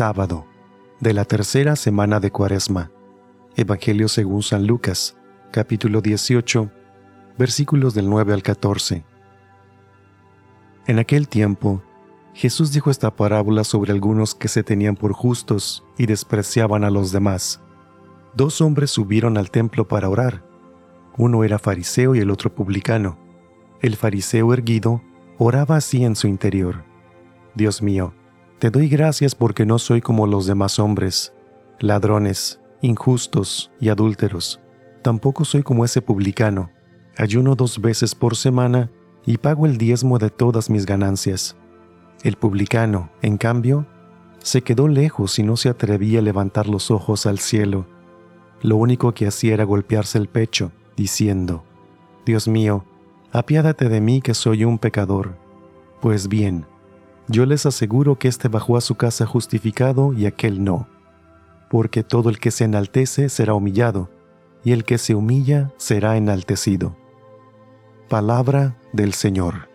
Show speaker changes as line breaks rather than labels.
Sábado de la tercera semana de Cuaresma. Evangelio según San Lucas, capítulo 18, versículos del 9 al 14. En aquel tiempo, Jesús dijo esta parábola sobre algunos que se tenían por justos y despreciaban a los demás. Dos hombres subieron al templo para orar. Uno era fariseo y el otro publicano. El fariseo erguido oraba así en su interior. Dios mío, te doy gracias porque no soy como los demás hombres, ladrones, injustos y adúlteros. Tampoco soy como ese publicano. Ayuno dos veces por semana y pago el diezmo de todas mis ganancias. El publicano, en cambio, se quedó lejos y no se atrevía a levantar los ojos al cielo. Lo único que hacía era golpearse el pecho, diciendo, Dios mío, apiádate de mí que soy un pecador. Pues bien, yo les aseguro que éste bajó a su casa justificado y aquel no. Porque todo el que se enaltece será humillado, y el que se humilla será enaltecido. Palabra del Señor.